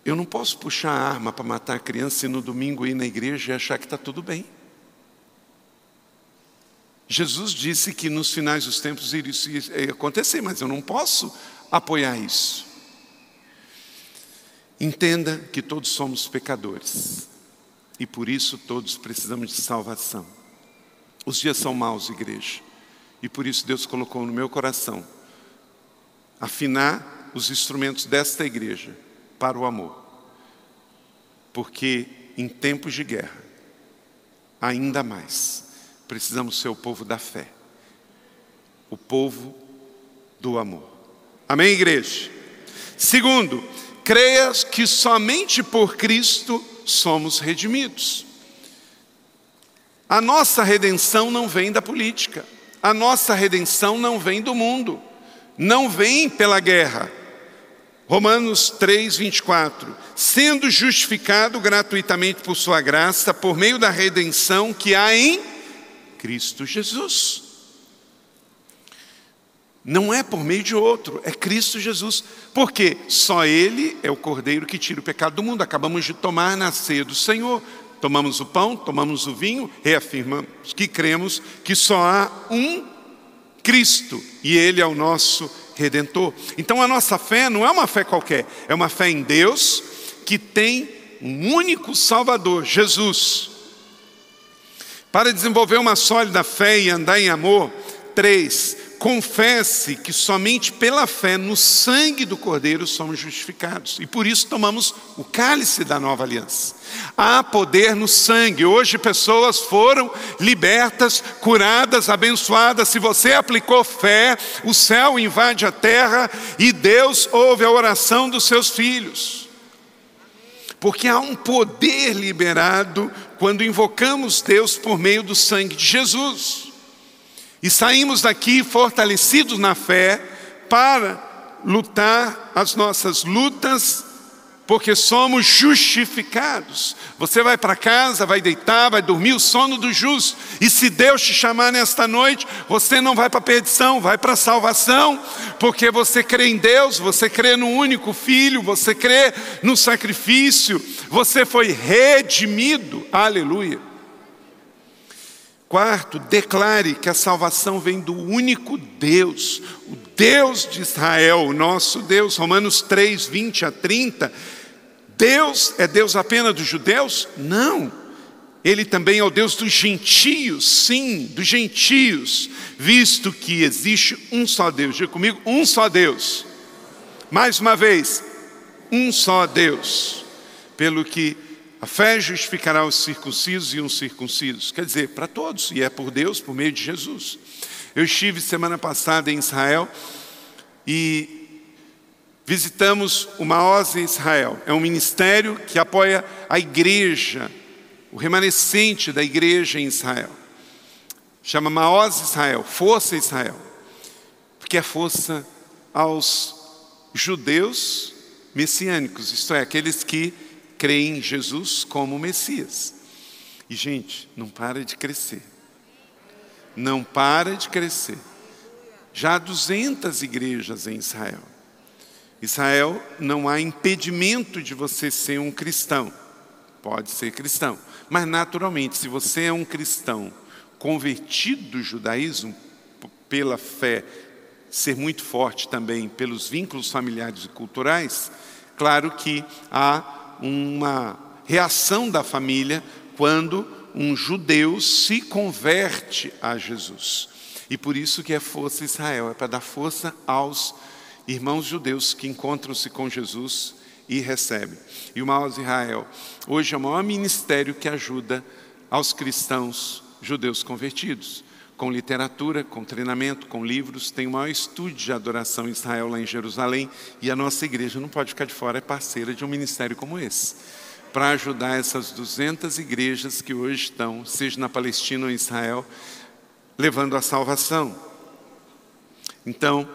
Eu não posso puxar a arma para matar a criança e no domingo ir na igreja e achar que está tudo bem. Jesus disse que nos finais dos tempos isso ia acontecer, mas eu não posso apoiar isso. Entenda que todos somos pecadores e por isso todos precisamos de salvação. Os dias são maus, igreja, e por isso Deus colocou no meu coração afinar os instrumentos desta igreja para o amor, porque em tempos de guerra, ainda mais, precisamos ser o povo da fé, o povo do amor. Amém, igreja? Segundo, creias que somente por Cristo somos redimidos. A nossa redenção não vem da política, a nossa redenção não vem do mundo, não vem pela guerra. Romanos 3, 24. Sendo justificado gratuitamente por Sua graça, por meio da redenção que há em Cristo Jesus. Não é por meio de outro, é Cristo Jesus. Porque só Ele é o Cordeiro que tira o pecado do mundo. Acabamos de tomar na ceia do Senhor. Tomamos o pão, tomamos o vinho, reafirmamos que cremos que só há um Cristo e Ele é o nosso Redentor. Então a nossa fé não é uma fé qualquer, é uma fé em Deus que tem um único Salvador, Jesus. Para desenvolver uma sólida fé e andar em amor, três, confesse que somente pela fé no sangue do Cordeiro somos justificados. E por isso tomamos o cálice da nova aliança. Há poder no sangue. Hoje pessoas foram libertas, curadas, abençoadas. Se você aplicou fé, o céu invade a terra e Deus ouve a oração dos seus filhos porque há um poder liberado quando invocamos Deus por meio do sangue de Jesus. E saímos daqui fortalecidos na fé para lutar as nossas lutas porque somos justificados. Você vai para casa, vai deitar, vai dormir o sono do justo. E se Deus te chamar nesta noite, você não vai para a perdição, vai para a salvação, porque você crê em Deus, você crê no único Filho, você crê no sacrifício, você foi redimido. Aleluia. Quarto, declare que a salvação vem do único Deus, o Deus de Israel, o nosso Deus. Romanos 3, 20 a 30 Deus é Deus apenas dos judeus? Não. Ele também é o Deus dos gentios, sim, dos gentios, visto que existe um só Deus. Diga comigo, um só Deus. Mais uma vez, um só Deus. Pelo que a fé justificará os circuncisos e os circuncisos. Quer dizer, para todos, e é por Deus, por meio de Jesus. Eu estive semana passada em Israel e visitamos o Maoz Israel. É um ministério que apoia a igreja, o remanescente da igreja em Israel. Chama Maoz Israel, Força Israel. Porque é força aos judeus messiânicos, isto é, aqueles que creem em Jesus como Messias. E, gente, não para de crescer. Não para de crescer. Já há 200 igrejas em Israel. Israel, não há impedimento de você ser um cristão. Pode ser cristão. Mas, naturalmente, se você é um cristão convertido do judaísmo, pela fé ser muito forte também pelos vínculos familiares e culturais, claro que há uma reação da família quando um judeu se converte a Jesus. E por isso que é força Israel, é para dar força aos irmãos judeus que encontram-se com Jesus e recebem. E o Maus Israel, hoje é o maior ministério que ajuda aos cristãos judeus convertidos. Com literatura, com treinamento, com livros, tem o maior estúdio de adoração em Israel lá em Jerusalém, e a nossa igreja não pode ficar de fora, é parceira de um ministério como esse para ajudar essas 200 igrejas que hoje estão, seja na Palestina ou em Israel, levando a salvação. Então,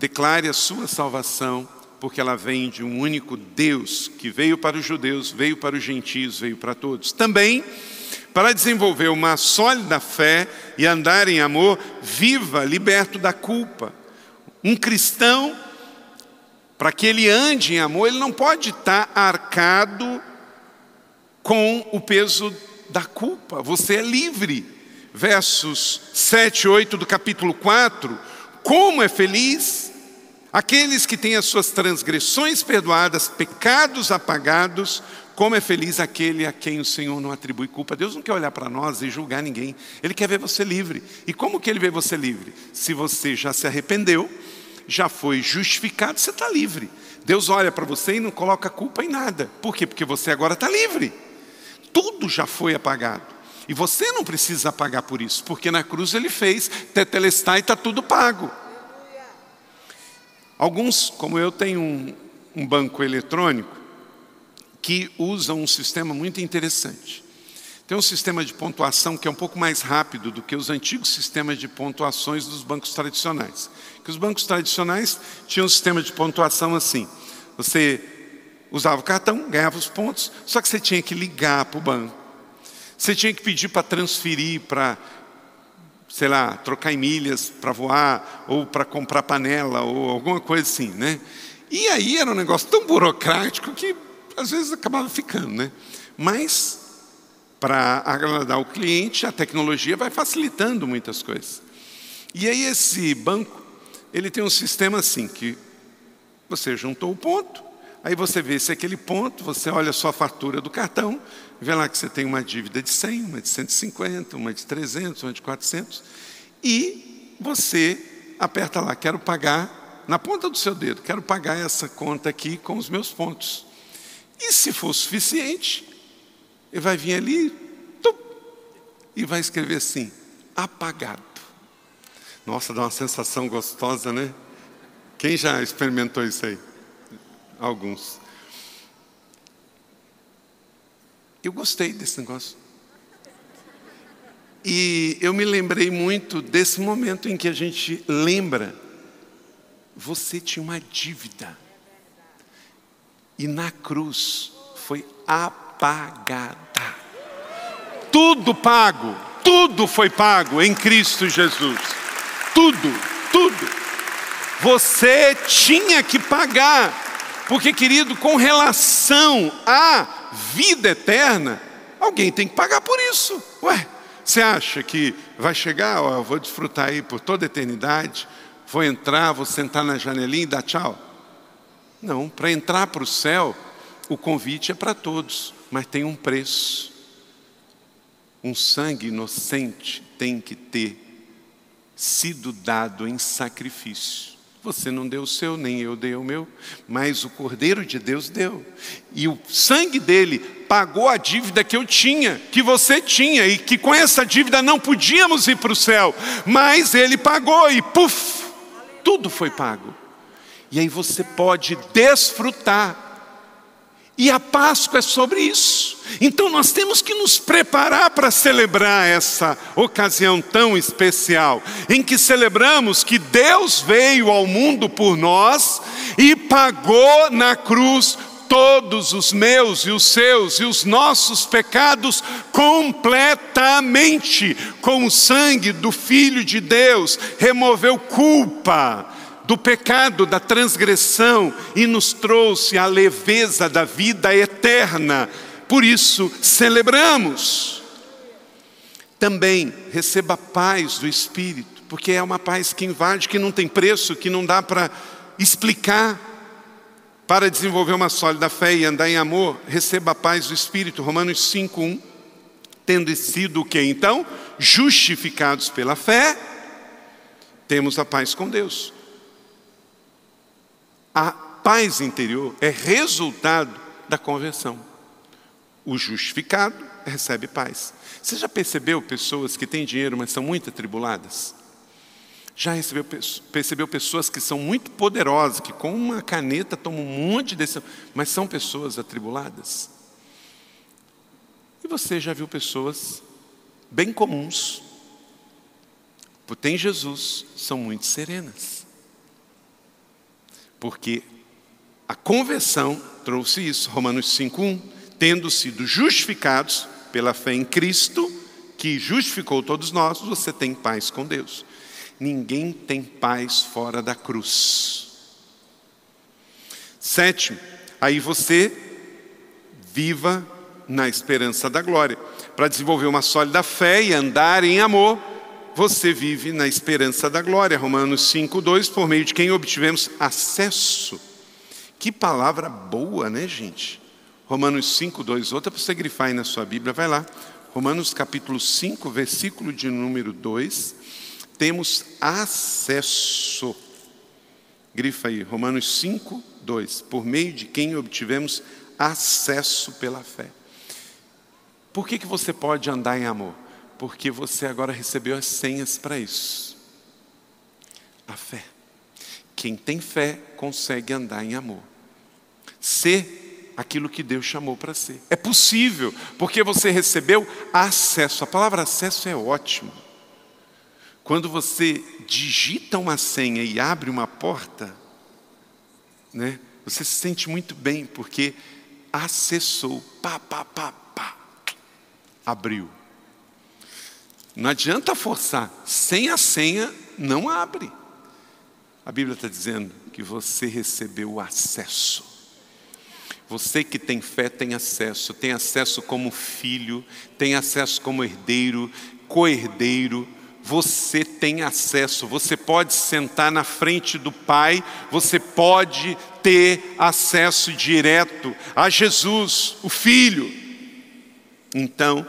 declare a sua salvação, porque ela vem de um único Deus que veio para os judeus, veio para os gentios, veio para todos. Também para desenvolver uma sólida fé e andar em amor, viva, liberto da culpa. Um cristão, para que ele ande em amor, ele não pode estar arcado com o peso da culpa. Você é livre. Versos 7 e 8 do capítulo 4. Como é feliz aqueles que têm as suas transgressões perdoadas, pecados apagados. Como é feliz aquele a quem o Senhor não atribui culpa. Deus não quer olhar para nós e julgar ninguém. Ele quer ver você livre. E como que ele vê você livre? Se você já se arrependeu, já foi justificado, você está livre. Deus olha para você e não coloca culpa em nada. Por quê? Porque você agora está livre tudo já foi apagado. E você não precisa pagar por isso, porque na cruz ele fez, tetelestai, está tudo pago. Alguns, como eu, têm um, um banco eletrônico que usa um sistema muito interessante. Tem um sistema de pontuação que é um pouco mais rápido do que os antigos sistemas de pontuações dos bancos tradicionais. Que os bancos tradicionais tinham um sistema de pontuação assim: você usava o cartão, ganhava os pontos, só que você tinha que ligar para o banco. Você tinha que pedir para transferir, para, sei lá, trocar em milhas para voar, ou para comprar panela, ou alguma coisa assim, né? E aí era um negócio tão burocrático que às vezes acabava ficando, né? Mas, para agradar o cliente, a tecnologia vai facilitando muitas coisas. E aí esse banco, ele tem um sistema assim, que você juntou o ponto, Aí você vê se aquele ponto, você olha a sua fatura do cartão, vê lá que você tem uma dívida de 100, uma de 150, uma de 300, uma de 400, e você aperta lá, quero pagar, na ponta do seu dedo, quero pagar essa conta aqui com os meus pontos. E se for suficiente, ele vai vir ali tup, e vai escrever assim, apagado. Nossa, dá uma sensação gostosa, né? Quem já experimentou isso aí? alguns. Eu gostei desse negócio. E eu me lembrei muito desse momento em que a gente lembra, você tinha uma dívida. E na cruz foi apagada. Tudo pago, tudo foi pago em Cristo Jesus. Tudo, tudo. Você tinha que pagar. Porque, querido, com relação à vida eterna, alguém tem que pagar por isso. Ué, você acha que vai chegar, ó, eu vou desfrutar aí por toda a eternidade, vou entrar, vou sentar na janelinha e dar tchau? Não, para entrar para o céu, o convite é para todos, mas tem um preço. Um sangue inocente tem que ter sido dado em sacrifício. Você não deu o seu, nem eu dei o meu, mas o Cordeiro de Deus deu. E o sangue dele pagou a dívida que eu tinha, que você tinha, e que com essa dívida não podíamos ir para o céu, mas ele pagou e puf, tudo foi pago. E aí você pode desfrutar e a Páscoa é sobre isso. Então nós temos que nos preparar para celebrar essa ocasião tão especial, em que celebramos que Deus veio ao mundo por nós e pagou na cruz todos os meus e os seus e os nossos pecados completamente com o sangue do Filho de Deus, removeu culpa do pecado, da transgressão e nos trouxe a leveza da vida eterna. Por isso, celebramos. Também receba paz do Espírito. porque é uma paz que invade, que não tem preço, que não dá para explicar. Para desenvolver uma sólida fé e andar em amor, receba a paz do Espírito. Romanos 5:1. Tendo sido o que então? Justificados pela fé, temos a paz com Deus. A paz interior é resultado da conversão. O justificado recebe paz. Você já percebeu pessoas que têm dinheiro, mas são muito atribuladas? Já recebeu, percebeu pessoas que são muito poderosas, que com uma caneta tomam um monte de decisão, mas são pessoas atribuladas? E você já viu pessoas bem comuns, tem Jesus, são muito serenas. Porque a conversão trouxe isso, Romanos 5:1, tendo sido justificados pela fé em Cristo, que justificou todos nós, você tem paz com Deus. Ninguém tem paz fora da cruz. Sétimo, aí você viva na esperança da glória. Para desenvolver uma sólida fé e andar em amor, você vive na esperança da glória. Romanos 5:2, por meio de quem obtivemos acesso. Que palavra boa, né, gente? Romanos 5:2, outra para você grifar aí na sua Bíblia, vai lá. Romanos capítulo 5, versículo de número 2 temos acesso. Grifa aí, Romanos 5, 2. Por meio de quem obtivemos acesso pela fé. Por que, que você pode andar em amor? Porque você agora recebeu as senhas para isso. A fé. Quem tem fé consegue andar em amor. Ser aquilo que Deus chamou para ser. É possível, porque você recebeu acesso. A palavra acesso é ótimo. Quando você digita uma senha e abre uma porta, né, você se sente muito bem, porque acessou, pá, pá, pá, pá, abriu. Não adianta forçar, sem a senha não abre. A Bíblia está dizendo que você recebeu o acesso. Você que tem fé tem acesso, tem acesso como filho, tem acesso como herdeiro, co-herdeiro você tem acesso, você pode sentar na frente do Pai, você pode ter acesso direto a Jesus, o Filho. Então,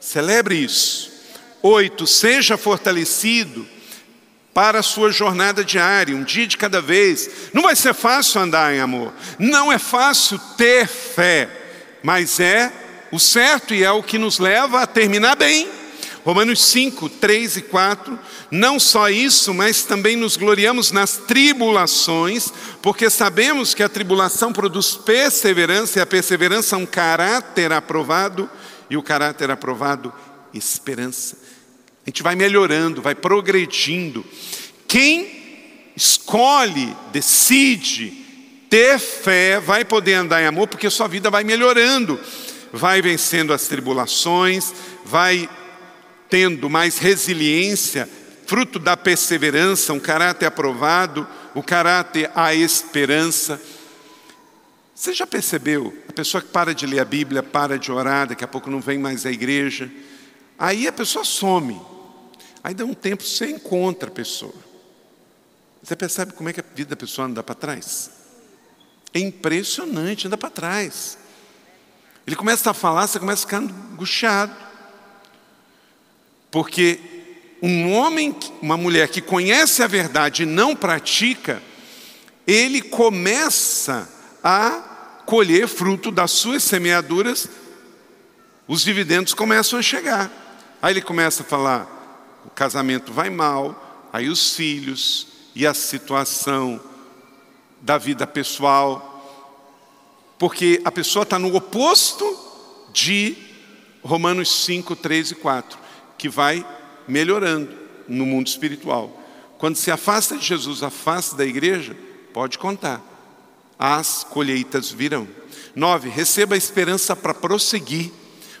celebre isso. Oito, seja fortalecido para a sua jornada diária, um dia de cada vez. Não vai ser fácil andar em amor, não é fácil ter fé, mas é o certo e é o que nos leva a terminar bem. Romanos 5, 3 e 4. Não só isso, mas também nos gloriamos nas tribulações, porque sabemos que a tribulação produz perseverança, e a perseverança um caráter aprovado, e o caráter aprovado, esperança. A gente vai melhorando, vai progredindo. Quem escolhe, decide ter fé, vai poder andar em amor, porque sua vida vai melhorando, vai vencendo as tribulações, vai tendo mais resiliência, fruto da perseverança, um caráter aprovado, o caráter a esperança. Você já percebeu? A pessoa que para de ler a Bíblia, para de orar, daqui a pouco não vem mais à igreja. Aí a pessoa some. Aí dá um tempo, você encontra a pessoa. Você percebe como é que a vida da pessoa anda para trás? É impressionante, anda para trás. Ele começa a falar, você começa a ficar angustiado. Porque um homem, uma mulher que conhece a verdade e não pratica, ele começa a colher fruto das suas semeaduras, os dividendos começam a chegar. Aí ele começa a falar: o casamento vai mal, aí os filhos e a situação da vida pessoal, porque a pessoa está no oposto de Romanos 5, 3 e 4 que vai melhorando no mundo espiritual. Quando se afasta de Jesus, afasta da igreja, pode contar. As colheitas virão. Nove, receba a esperança para prosseguir.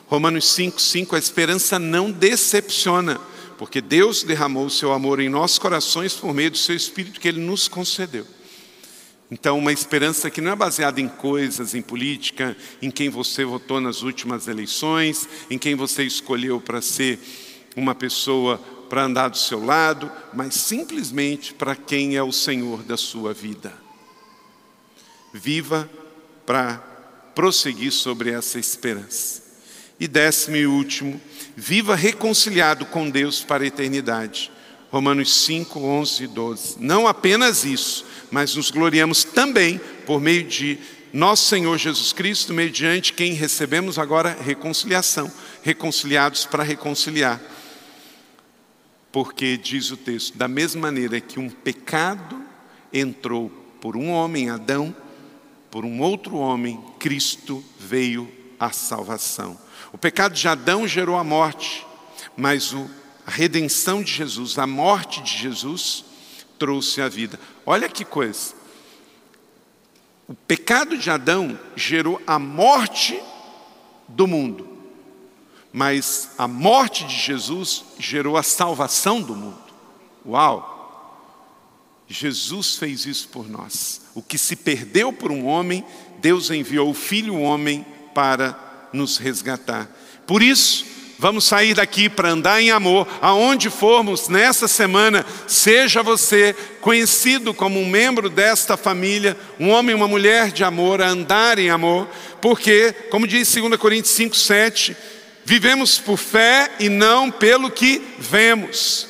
Romanos 5, 5, a esperança não decepciona, porque Deus derramou o seu amor em nossos corações por meio do seu Espírito que Ele nos concedeu. Então, uma esperança que não é baseada em coisas, em política, em quem você votou nas últimas eleições, em quem você escolheu para ser uma pessoa para andar do seu lado, mas simplesmente para quem é o Senhor da sua vida. Viva para prosseguir sobre essa esperança. E décimo e último, viva reconciliado com Deus para a eternidade. Romanos 5, 11 e 12. Não apenas isso, mas nos gloriamos também por meio de nosso Senhor Jesus Cristo, mediante quem recebemos agora reconciliação, reconciliados para reconciliar. Porque diz o texto, da mesma maneira que um pecado entrou por um homem, Adão, por um outro homem, Cristo veio a salvação. O pecado de Adão gerou a morte, mas a redenção de Jesus, a morte de Jesus, trouxe a vida. Olha que coisa. O pecado de Adão gerou a morte do mundo, mas a morte de Jesus gerou a salvação do mundo. Uau! Jesus fez isso por nós. O que se perdeu por um homem, Deus enviou o Filho homem para nos resgatar. Por isso, vamos sair daqui para andar em amor, aonde formos nessa semana, seja você conhecido como um membro desta família, um homem e uma mulher de amor, a andar em amor, porque, como diz 2 Coríntios 5, 7, vivemos por fé e não pelo que vemos.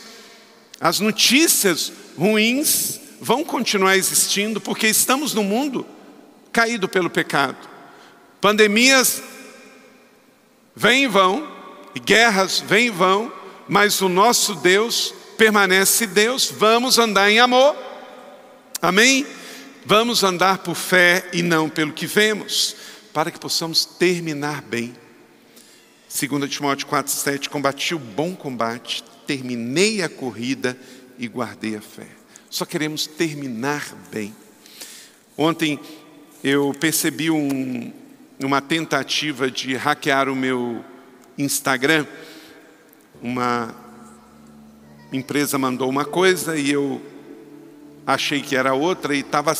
As notícias ruins vão continuar existindo porque estamos no mundo caído pelo pecado. Pandemias vêm e vão, guerras vêm e vão, mas o nosso Deus permanece Deus. Vamos andar em amor. Amém? Vamos andar por fé e não pelo que vemos, para que possamos terminar bem. 2 Timóteo 4,7: Combati o bom combate, terminei a corrida e guardei a fé. Só queremos terminar bem. Ontem eu percebi um, numa tentativa de hackear o meu Instagram, uma empresa mandou uma coisa e eu achei que era outra e estava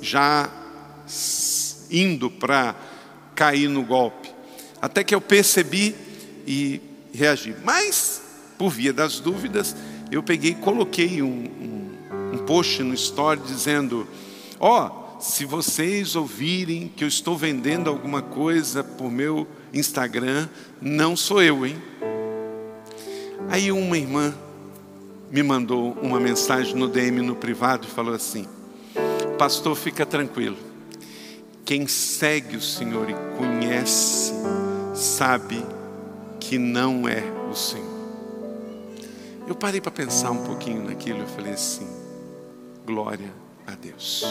já indo para cair no golpe. Até que eu percebi e reagi. Mas, por via das dúvidas, eu peguei e coloquei um, um, um post no story dizendo: Ó, oh, se vocês ouvirem que eu estou vendendo alguma coisa por meu Instagram, não sou eu, hein? Aí uma irmã me mandou uma mensagem no DM no privado e falou assim: Pastor, fica tranquilo. Quem segue o Senhor e conhece, sabe que não é o Senhor. Eu parei para pensar um pouquinho naquilo e falei assim: glória a Deus.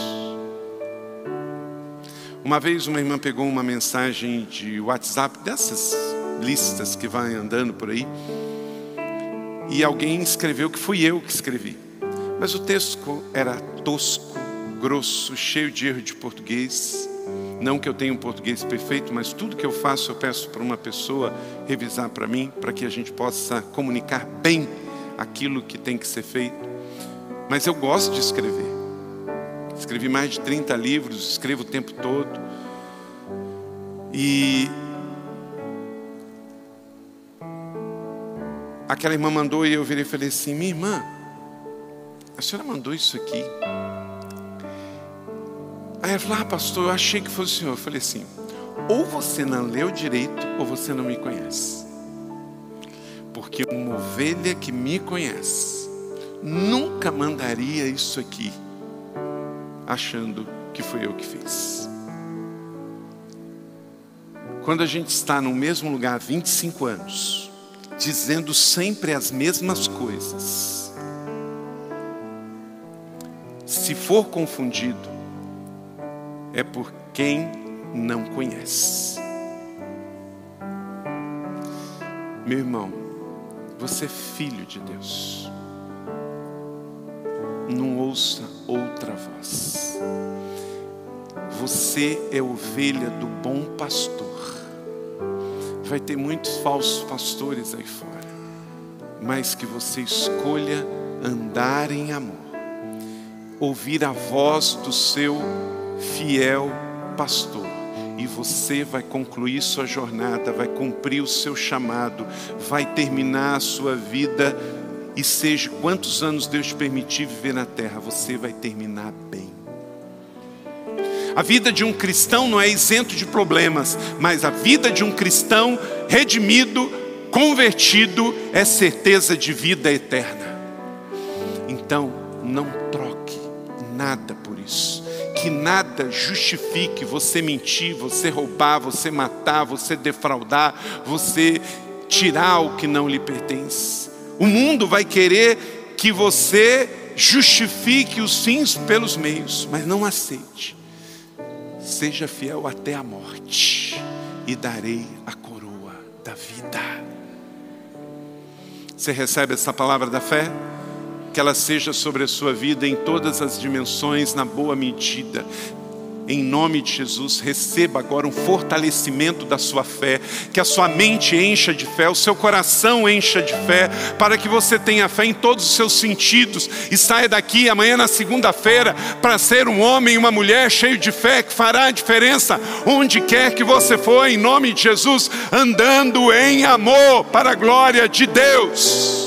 Uma vez uma irmã pegou uma mensagem de WhatsApp, dessas listas que vai andando por aí, e alguém escreveu que fui eu que escrevi. Mas o texto era tosco, grosso, cheio de erro de português. Não que eu tenha um português perfeito, mas tudo que eu faço eu peço para uma pessoa revisar para mim, para que a gente possa comunicar bem aquilo que tem que ser feito. Mas eu gosto de escrever. Escrevi mais de 30 livros, escrevo o tempo todo. E aquela irmã mandou e eu virei e falei assim: minha irmã, a senhora mandou isso aqui. Aí ela falou: ah, pastor, eu achei que fosse o senhor. Eu falei assim: ou você não leu direito, ou você não me conhece. Porque uma ovelha que me conhece nunca mandaria isso aqui achando que foi eu que fiz. Quando a gente está no mesmo lugar há 25 anos, dizendo sempre as mesmas coisas, se for confundido, é por quem não conhece. Meu irmão, você é filho de Deus não ouça outra voz. Você é ovelha do bom pastor. Vai ter muitos falsos pastores aí fora, mas que você escolha andar em amor, ouvir a voz do seu fiel pastor e você vai concluir sua jornada, vai cumprir o seu chamado, vai terminar a sua vida e seja quantos anos Deus te permitir viver na terra, você vai terminar bem. A vida de um cristão não é isento de problemas, mas a vida de um cristão redimido, convertido, é certeza de vida eterna. Então, não troque nada por isso. Que nada justifique você mentir, você roubar, você matar, você defraudar, você tirar o que não lhe pertence. O mundo vai querer que você justifique os fins pelos meios, mas não aceite. Seja fiel até a morte, e darei a coroa da vida. Você recebe essa palavra da fé? Que ela seja sobre a sua vida em todas as dimensões, na boa medida em nome de Jesus, receba agora um fortalecimento da sua fé, que a sua mente encha de fé, o seu coração encha de fé, para que você tenha fé em todos os seus sentidos e saia daqui amanhã na segunda-feira para ser um homem e uma mulher cheio de fé que fará a diferença onde quer que você for, em nome de Jesus, andando em amor para a glória de Deus.